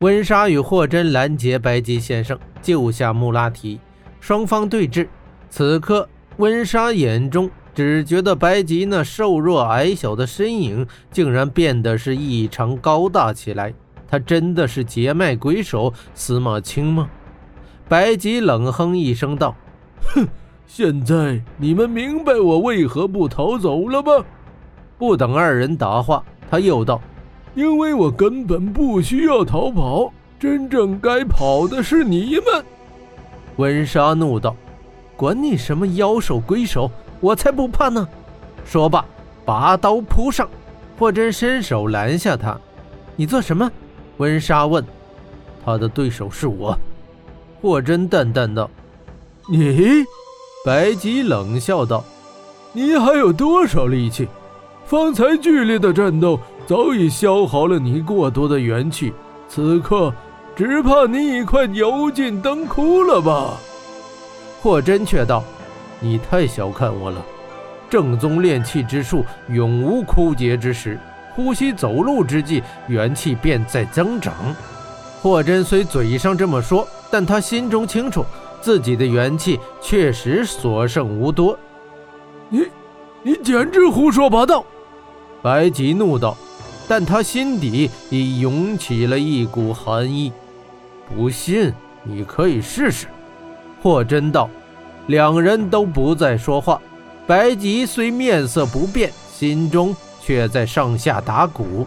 温莎与霍真拦截白吉先生，救下穆拉提，双方对峙。此刻，温莎眼中只觉得白吉那瘦弱矮小的身影，竟然变得是异常高大起来。他真的是劫脉鬼手司马青吗？白吉冷哼一声道：“哼，现在你们明白我为何不逃走了吧？”不等二人答话，他又道。因为我根本不需要逃跑，真正该跑的是你们。”温莎怒道，“管你什么妖兽鬼手，我才不怕呢！”说罢，拔刀扑上。霍真伸手拦下他：“你做什么？”温莎问。“他的对手是我。”霍真淡淡道。“你？”白吉冷笑道，“你还有多少力气？方才剧烈的战斗。”早已消耗了你过多的元气，此刻只怕你已快油尽灯枯了吧？霍真却道：“你太小看我了，正宗炼气之术永无枯竭之时，呼吸走路之际，元气便在增长。”霍真虽嘴上这么说，但他心中清楚，自己的元气确实所剩无多。你，你简直胡说八道！白吉怒道。但他心底已涌起了一股寒意。不信，你可以试试。霍真道。两人都不再说话。白吉虽面色不变，心中却在上下打鼓。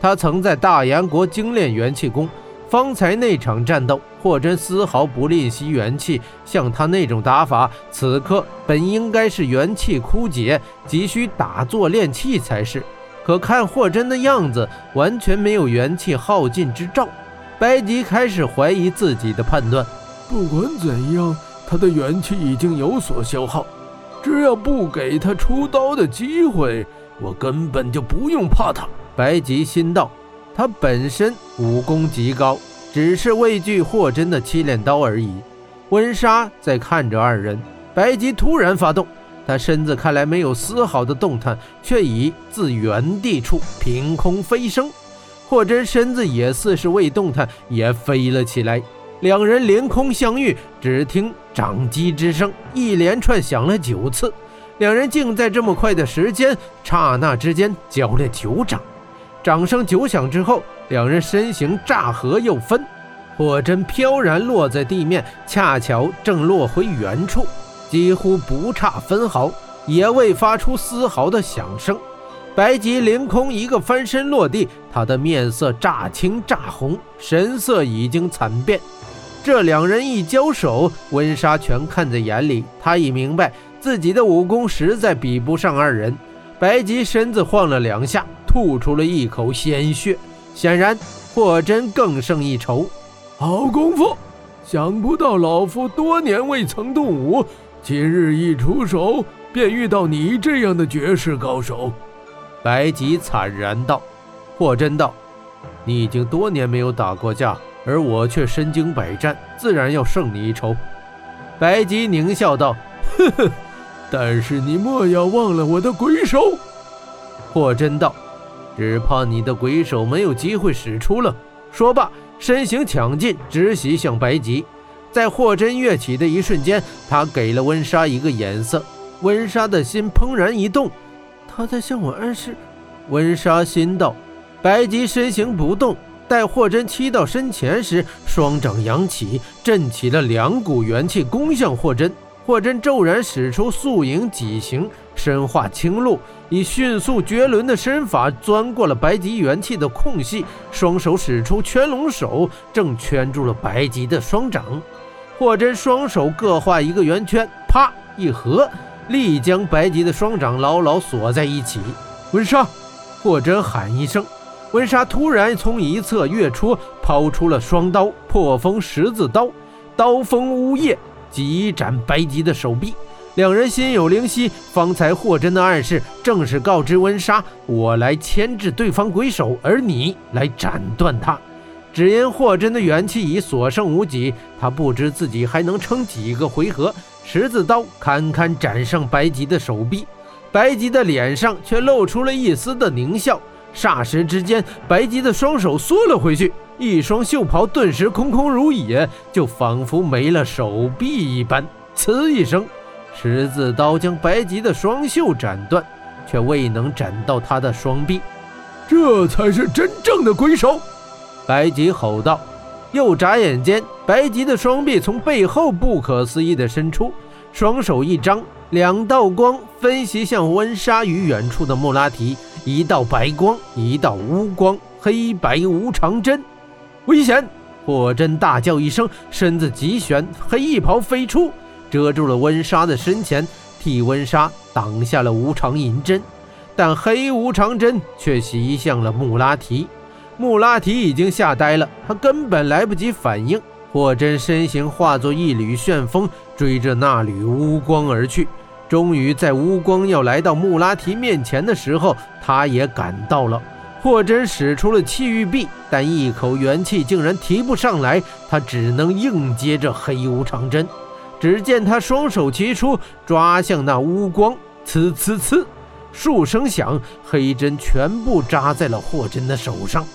他曾在大燕国精炼元气功，方才那场战斗，霍真丝毫不吝惜元气。像他那种打法，此刻本应该是元气枯竭，急需打坐炼气才是。可看霍真的样子，完全没有元气耗尽之兆。白吉开始怀疑自己的判断。不管怎样，他的元气已经有所消耗。只要不给他出刀的机会，我根本就不用怕他。白吉心道，他本身武功极高，只是畏惧霍真的七连刀而已。温莎在看着二人。白吉突然发动。他身子看来没有丝毫的动弹，却已自原地处凭空飞升。霍真身子也似是未动弹，也飞了起来。两人凌空相遇，只听掌击之声一连串响了九次。两人竟在这么快的时间，刹那之间交了九掌。掌声九响之后，两人身形乍合又分，霍真飘然落在地面，恰巧正落回原处。几乎不差分毫，也未发出丝毫的响声。白吉凌空一个翻身落地，他的面色乍青乍红，神色已经惨变。这两人一交手，温莎全看在眼里，他已明白自己的武功实在比不上二人。白吉身子晃了两下，吐出了一口鲜血，显然霍真更胜一筹。好功夫！想不到老夫多年未曾动武。今日一出手，便遇到你这样的绝世高手。”白吉惨然道。霍真道：“你已经多年没有打过架，而我却身经百战，自然要胜你一筹。”白吉狞笑道：“呵呵，但是你莫要忘了我的鬼手。”霍真道：“只怕你的鬼手没有机会使出了。”说罢，身形抢进，直袭向白吉。在霍真跃起的一瞬间，他给了温莎一个眼色。温莎的心怦然一动，他在向我暗示。温莎心道：白吉身形不动，待霍真踢到身前时，双掌扬起，震起了两股元气，攻向霍真。霍真骤然使出素影几形，身化青露，以迅速绝伦的身法钻过了白吉元气的空隙，双手使出圈龙手，正圈住了白吉的双掌。霍真双手各画一个圆圈，啪一合，力将白吉的双掌牢牢锁在一起。温莎，霍真喊一声，温莎突然从一侧跃出，抛出了双刀破风十字刀，刀锋呜咽，急斩白吉的手臂。两人心有灵犀，方才霍真的暗示正是告知温莎，我来牵制对方鬼手，而你来斩断他。只因霍真的元气已所剩无几，他不知自己还能撑几个回合。十字刀堪堪斩上白吉的手臂，白吉的脸上却露出了一丝的狞笑。霎时之间，白吉的双手缩了回去，一双袖袍顿时空空如也，就仿佛没了手臂一般。呲一声，十字刀将白吉的双袖斩断，却未能斩到他的双臂。这才是真正的鬼手！白吉吼道。又眨眼间，白吉的双臂从背后不可思议地伸出，双手一张，两道光分袭向温莎与远处的穆拉提。一道白光，一道乌光，黑白无常针，危险！霍真大叫一声，身子急旋，黑衣袍飞出，遮住了温莎的身前，替温莎挡下了无常银针。但黑无常针却袭向了穆拉提。穆拉提已经吓呆了，他根本来不及反应。霍真身形化作一缕旋风，追着那缕乌光而去。终于在乌光要来到穆拉提面前的时候，他也赶到了。霍真使出了气玉臂，但一口元气竟然提不上来，他只能硬接着黑无常针。只见他双手齐出，抓向那乌光，呲呲呲，数声响，黑针全部扎在了霍真的手上。